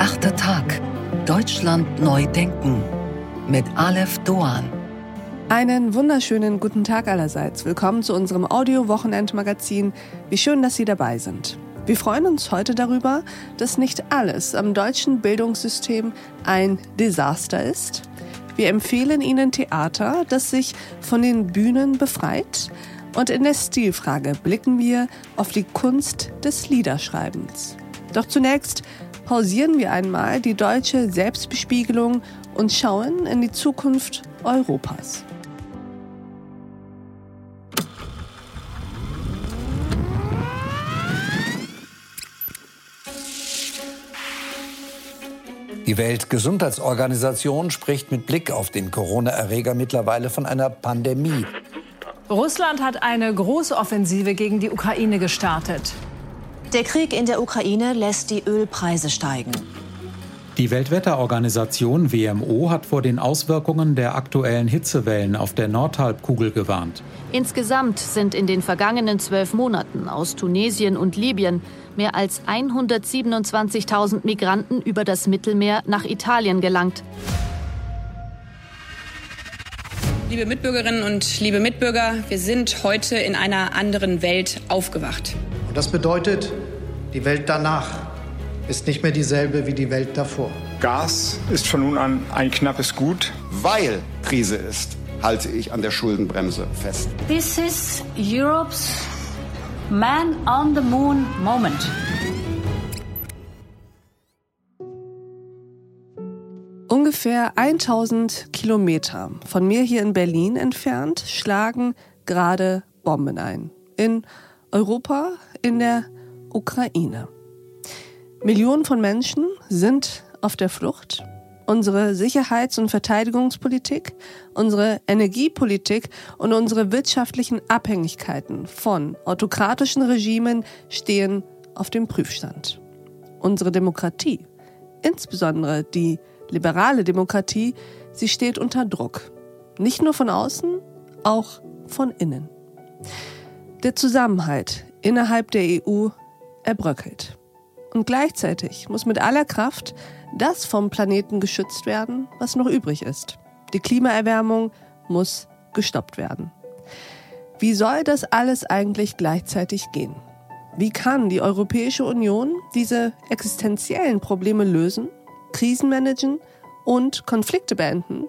Achte Tag. Deutschland neu denken. Mit Aleph Doan. Einen wunderschönen guten Tag allerseits. Willkommen zu unserem Audio-Wochenendmagazin. Wie schön, dass Sie dabei sind. Wir freuen uns heute darüber, dass nicht alles am deutschen Bildungssystem ein Desaster ist. Wir empfehlen Ihnen Theater, das sich von den Bühnen befreit. Und in der Stilfrage blicken wir auf die Kunst des Liederschreibens. Doch zunächst pausieren wir einmal die deutsche Selbstbespiegelung und schauen in die Zukunft Europas. Die Weltgesundheitsorganisation spricht mit Blick auf den Corona-Erreger mittlerweile von einer Pandemie. Russland hat eine Großoffensive gegen die Ukraine gestartet. Der Krieg in der Ukraine lässt die Ölpreise steigen. Die Weltwetterorganisation WMO hat vor den Auswirkungen der aktuellen Hitzewellen auf der Nordhalbkugel gewarnt. Insgesamt sind in den vergangenen zwölf Monaten aus Tunesien und Libyen mehr als 127.000 Migranten über das Mittelmeer nach Italien gelangt. Liebe Mitbürgerinnen und liebe Mitbürger, wir sind heute in einer anderen Welt aufgewacht. Und das bedeutet, die Welt danach ist nicht mehr dieselbe wie die Welt davor. Gas ist von nun an ein knappes Gut. Weil Krise ist, halte ich an der Schuldenbremse fest. This is Europe's Man on the Moon Moment. Ungefähr 1000 Kilometer von mir hier in Berlin entfernt schlagen gerade Bomben ein. In Europa, in der Ukraine. Millionen von Menschen sind auf der Flucht. Unsere Sicherheits- und Verteidigungspolitik, unsere Energiepolitik und unsere wirtschaftlichen Abhängigkeiten von autokratischen Regimen stehen auf dem Prüfstand. Unsere Demokratie, insbesondere die liberale Demokratie, sie steht unter Druck. Nicht nur von außen, auch von innen. Der Zusammenhalt innerhalb der EU erbröckelt. Und gleichzeitig muss mit aller Kraft das vom Planeten geschützt werden, was noch übrig ist. Die Klimaerwärmung muss gestoppt werden. Wie soll das alles eigentlich gleichzeitig gehen? Wie kann die Europäische Union diese existenziellen Probleme lösen Krisen managen und Konflikte beenden,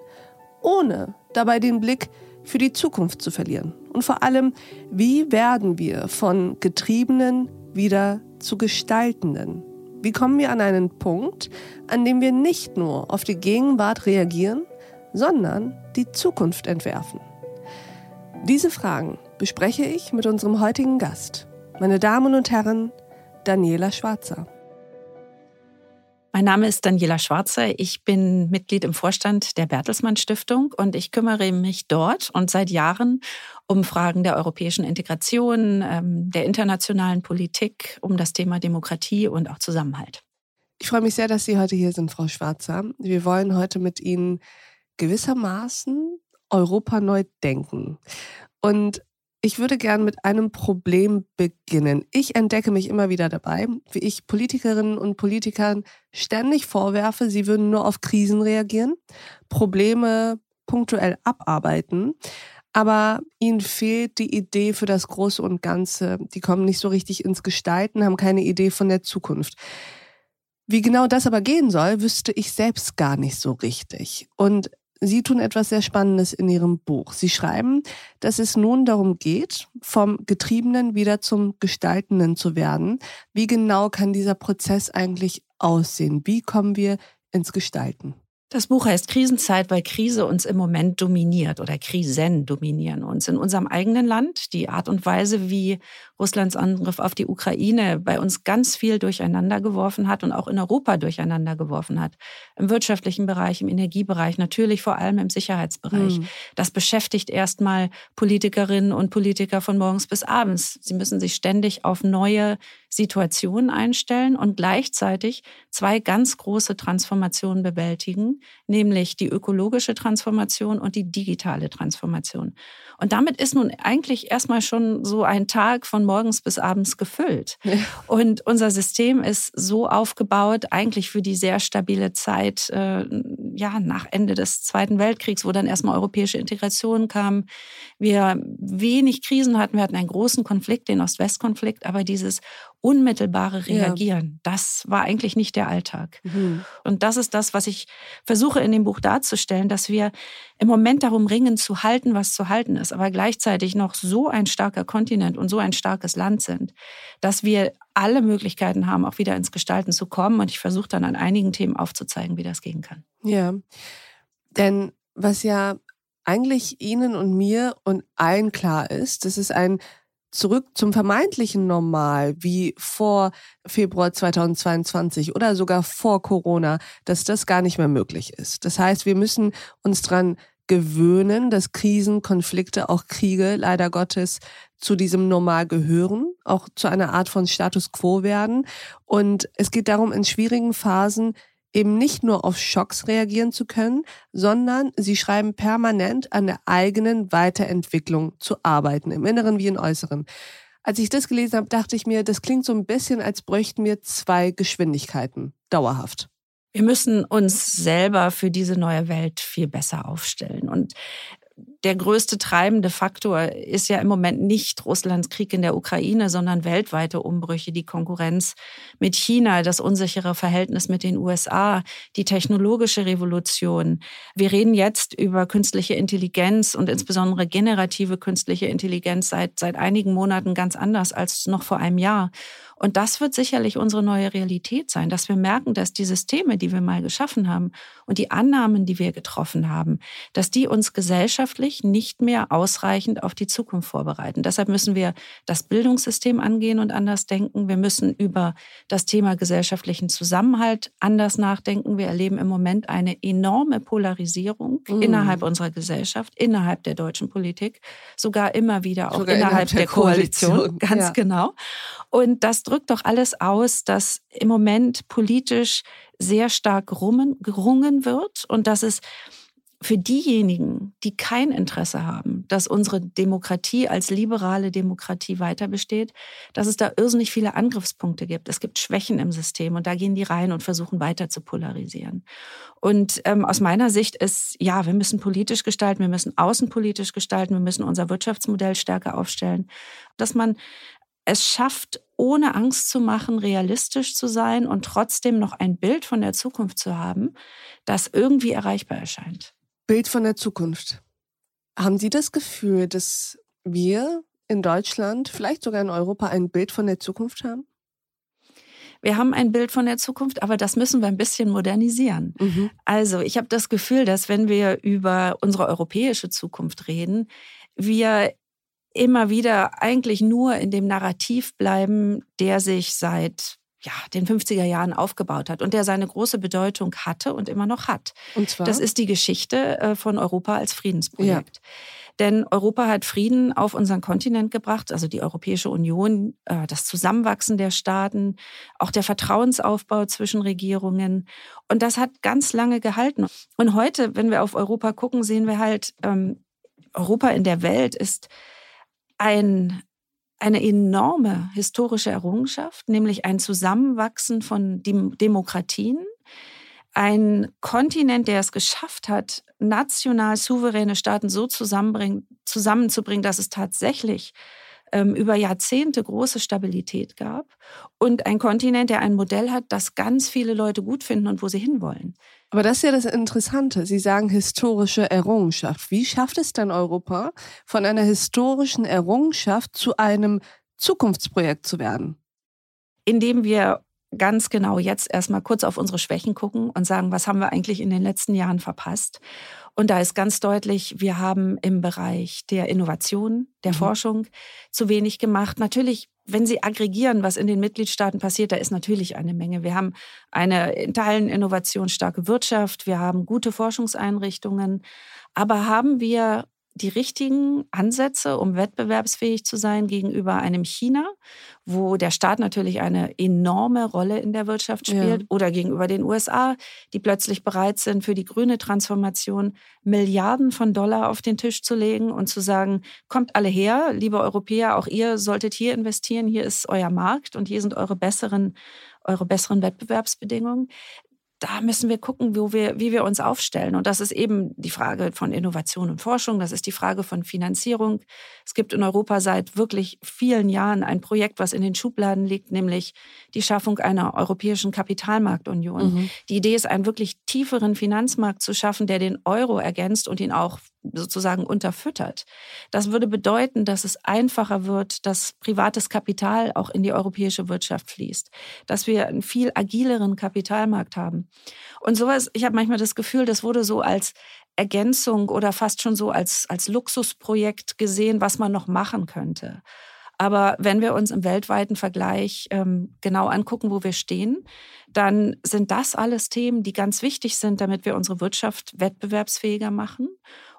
ohne dabei den Blick für die Zukunft zu verlieren. Und vor allem, wie werden wir von Getriebenen wieder zu Gestaltenden? Wie kommen wir an einen Punkt, an dem wir nicht nur auf die Gegenwart reagieren, sondern die Zukunft entwerfen? Diese Fragen bespreche ich mit unserem heutigen Gast, meine Damen und Herren, Daniela Schwarzer. Mein Name ist Daniela Schwarzer. Ich bin Mitglied im Vorstand der Bertelsmann Stiftung und ich kümmere mich dort und seit Jahren um Fragen der europäischen Integration, ähm, der internationalen Politik, um das Thema Demokratie und auch Zusammenhalt. Ich freue mich sehr, dass Sie heute hier sind, Frau Schwarzer. Wir wollen heute mit Ihnen gewissermaßen Europa neu denken. Und ich würde gern mit einem Problem beginnen. Ich entdecke mich immer wieder dabei, wie ich Politikerinnen und Politikern ständig vorwerfe, sie würden nur auf Krisen reagieren, Probleme punktuell abarbeiten, aber ihnen fehlt die Idee für das Große und Ganze. Die kommen nicht so richtig ins Gestalten, haben keine Idee von der Zukunft. Wie genau das aber gehen soll, wüsste ich selbst gar nicht so richtig. Und Sie tun etwas sehr Spannendes in Ihrem Buch. Sie schreiben, dass es nun darum geht, vom Getriebenen wieder zum Gestaltenden zu werden. Wie genau kann dieser Prozess eigentlich aussehen? Wie kommen wir ins Gestalten? Das Buch heißt Krisenzeit, weil Krise uns im Moment dominiert oder Krisen dominieren uns in unserem eigenen Land. Die Art und Weise, wie Russlands Angriff auf die Ukraine bei uns ganz viel durcheinander geworfen hat und auch in Europa durcheinander geworfen hat. Im wirtschaftlichen Bereich, im Energiebereich, natürlich vor allem im Sicherheitsbereich. Mhm. Das beschäftigt erstmal Politikerinnen und Politiker von morgens bis abends. Sie müssen sich ständig auf neue Situationen einstellen und gleichzeitig zwei ganz große Transformationen bewältigen nämlich die ökologische Transformation und die digitale Transformation. Und damit ist nun eigentlich erstmal schon so ein Tag von morgens bis abends gefüllt. Und unser System ist so aufgebaut, eigentlich für die sehr stabile Zeit, äh, ja, nach Ende des Zweiten Weltkriegs, wo dann erstmal europäische Integration kam. Wir wenig Krisen hatten. Wir hatten einen großen Konflikt, den Ost-West-Konflikt, aber dieses unmittelbare Reagieren, ja. das war eigentlich nicht der Alltag. Mhm. Und das ist das, was ich versuche in dem Buch darzustellen, dass wir im Moment darum ringen, zu halten, was zu halten ist, aber gleichzeitig noch so ein starker Kontinent und so ein starkes Land sind, dass wir alle Möglichkeiten haben, auch wieder ins Gestalten zu kommen. Und ich versuche dann an einigen Themen aufzuzeigen, wie das gehen kann. Ja, denn was ja eigentlich Ihnen und mir und allen klar ist, das ist ein zurück zum vermeintlichen Normal wie vor Februar 2022 oder sogar vor Corona, dass das gar nicht mehr möglich ist. Das heißt, wir müssen uns dran gewöhnen, dass Krisen, Konflikte, auch Kriege leider Gottes zu diesem Normal gehören, auch zu einer Art von Status quo werden. Und es geht darum, in schwierigen Phasen eben nicht nur auf Schocks reagieren zu können, sondern sie schreiben permanent an der eigenen Weiterentwicklung zu arbeiten, im Inneren wie im Äußeren. Als ich das gelesen habe, dachte ich mir, das klingt so ein bisschen, als bräuchten wir zwei Geschwindigkeiten, dauerhaft. Wir müssen uns selber für diese neue Welt viel besser aufstellen. Und der größte treibende Faktor ist ja im Moment nicht Russlands Krieg in der Ukraine, sondern weltweite Umbrüche, die Konkurrenz mit China, das unsichere Verhältnis mit den USA, die technologische Revolution. Wir reden jetzt über künstliche Intelligenz und insbesondere generative künstliche Intelligenz seit, seit einigen Monaten ganz anders als noch vor einem Jahr. Und das wird sicherlich unsere neue Realität sein, dass wir merken, dass die Systeme, die wir mal geschaffen haben und die Annahmen, die wir getroffen haben, dass die uns gesellschaftlich nicht mehr ausreichend auf die Zukunft vorbereiten. Deshalb müssen wir das Bildungssystem angehen und anders denken. Wir müssen über das Thema gesellschaftlichen Zusammenhalt anders nachdenken. Wir erleben im Moment eine enorme Polarisierung mm. innerhalb unserer Gesellschaft, innerhalb der deutschen Politik, sogar immer wieder auch sogar innerhalb, innerhalb der, der, Koalition. Koalition. Ganz ja. genau. Und das drückt doch alles aus, dass im Moment politisch sehr stark gerungen wird und dass es für diejenigen, die kein Interesse haben, dass unsere Demokratie als liberale Demokratie weiter besteht, dass es da irrsinnig viele Angriffspunkte gibt. Es gibt Schwächen im System und da gehen die rein und versuchen weiter zu polarisieren. Und ähm, aus meiner Sicht ist, ja, wir müssen politisch gestalten, wir müssen außenpolitisch gestalten, wir müssen unser Wirtschaftsmodell stärker aufstellen, dass man es schafft, ohne Angst zu machen, realistisch zu sein und trotzdem noch ein Bild von der Zukunft zu haben, das irgendwie erreichbar erscheint. Bild von der Zukunft. Haben Sie das Gefühl, dass wir in Deutschland, vielleicht sogar in Europa, ein Bild von der Zukunft haben? Wir haben ein Bild von der Zukunft, aber das müssen wir ein bisschen modernisieren. Mhm. Also ich habe das Gefühl, dass wenn wir über unsere europäische Zukunft reden, wir immer wieder eigentlich nur in dem Narrativ bleiben, der sich seit ja, den 50er Jahren aufgebaut hat und der seine große Bedeutung hatte und immer noch hat. Und zwar? Das ist die Geschichte äh, von Europa als Friedensprojekt. Ja. Denn Europa hat Frieden auf unseren Kontinent gebracht, also die Europäische Union, äh, das Zusammenwachsen der Staaten, auch der Vertrauensaufbau zwischen Regierungen. Und das hat ganz lange gehalten. Und heute, wenn wir auf Europa gucken, sehen wir halt, ähm, Europa in der Welt ist ein, eine enorme historische Errungenschaft, nämlich ein Zusammenwachsen von Dem Demokratien. Ein Kontinent, der es geschafft hat, national souveräne Staaten so zusammenzubringen, dass es tatsächlich ähm, über Jahrzehnte große Stabilität gab. Und ein Kontinent, der ein Modell hat, das ganz viele Leute gut finden und wo sie hinwollen. Aber das ist ja das Interessante. Sie sagen historische Errungenschaft. Wie schafft es denn Europa, von einer historischen Errungenschaft zu einem Zukunftsprojekt zu werden? Indem wir ganz genau jetzt erstmal kurz auf unsere Schwächen gucken und sagen, was haben wir eigentlich in den letzten Jahren verpasst? Und da ist ganz deutlich, wir haben im Bereich der Innovation, der mhm. Forschung zu wenig gemacht. Natürlich wenn Sie aggregieren, was in den Mitgliedstaaten passiert, da ist natürlich eine Menge. Wir haben eine in Teilen innovationsstarke Wirtschaft, wir haben gute Forschungseinrichtungen, aber haben wir die richtigen Ansätze, um wettbewerbsfähig zu sein gegenüber einem China, wo der Staat natürlich eine enorme Rolle in der Wirtschaft spielt, ja. oder gegenüber den USA, die plötzlich bereit sind, für die grüne Transformation Milliarden von Dollar auf den Tisch zu legen und zu sagen, kommt alle her, liebe Europäer, auch ihr solltet hier investieren, hier ist euer Markt und hier sind eure besseren eure besseren Wettbewerbsbedingungen da müssen wir gucken, wo wir, wie wir uns aufstellen. Und das ist eben die Frage von Innovation und Forschung, das ist die Frage von Finanzierung. Es gibt in Europa seit wirklich vielen Jahren ein Projekt, was in den Schubladen liegt, nämlich die Schaffung einer europäischen Kapitalmarktunion. Mhm. Die Idee ist, einen wirklich tieferen Finanzmarkt zu schaffen, der den Euro ergänzt und ihn auch sozusagen unterfüttert. Das würde bedeuten, dass es einfacher wird, dass privates Kapital auch in die europäische Wirtschaft fließt, dass wir einen viel agileren Kapitalmarkt haben. Und sowas, ich habe manchmal das Gefühl, das wurde so als Ergänzung oder fast schon so als, als Luxusprojekt gesehen, was man noch machen könnte. Aber wenn wir uns im weltweiten Vergleich ähm, genau angucken, wo wir stehen, dann sind das alles Themen, die ganz wichtig sind, damit wir unsere Wirtschaft wettbewerbsfähiger machen.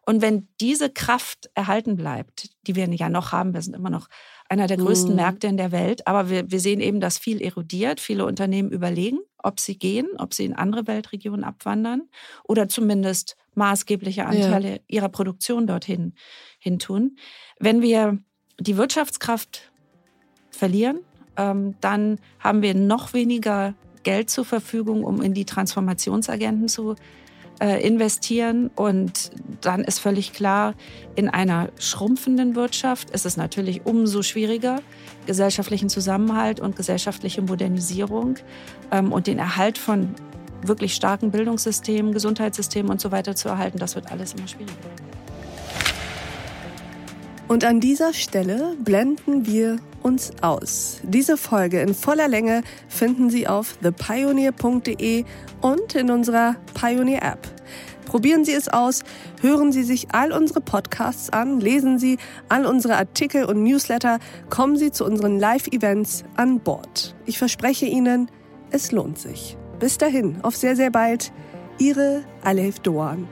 Und wenn diese Kraft erhalten bleibt, die wir ja noch haben, wir sind immer noch einer der größten mhm. Märkte in der Welt, aber wir, wir sehen eben, dass viel erodiert. Viele Unternehmen überlegen, ob sie gehen, ob sie in andere Weltregionen abwandern oder zumindest maßgebliche Anteile ja. ihrer Produktion dorthin hin tun. Wenn wir die Wirtschaftskraft verlieren, ähm, dann haben wir noch weniger Geld zur Verfügung, um in die Transformationsagenten zu investieren. Und dann ist völlig klar, in einer schrumpfenden Wirtschaft ist es natürlich umso schwieriger, gesellschaftlichen Zusammenhalt und gesellschaftliche Modernisierung ähm, und den Erhalt von wirklich starken Bildungssystemen, Gesundheitssystemen und so weiter zu erhalten. Das wird alles immer schwieriger. Und an dieser Stelle blenden wir uns aus. Diese Folge in voller Länge finden Sie auf thepioneer.de und in unserer Pioneer App. Probieren Sie es aus, hören Sie sich all unsere Podcasts an, lesen Sie all unsere Artikel und Newsletter, kommen Sie zu unseren Live-Events an Bord. Ich verspreche Ihnen, es lohnt sich. Bis dahin, auf sehr, sehr bald. Ihre Alef Doan.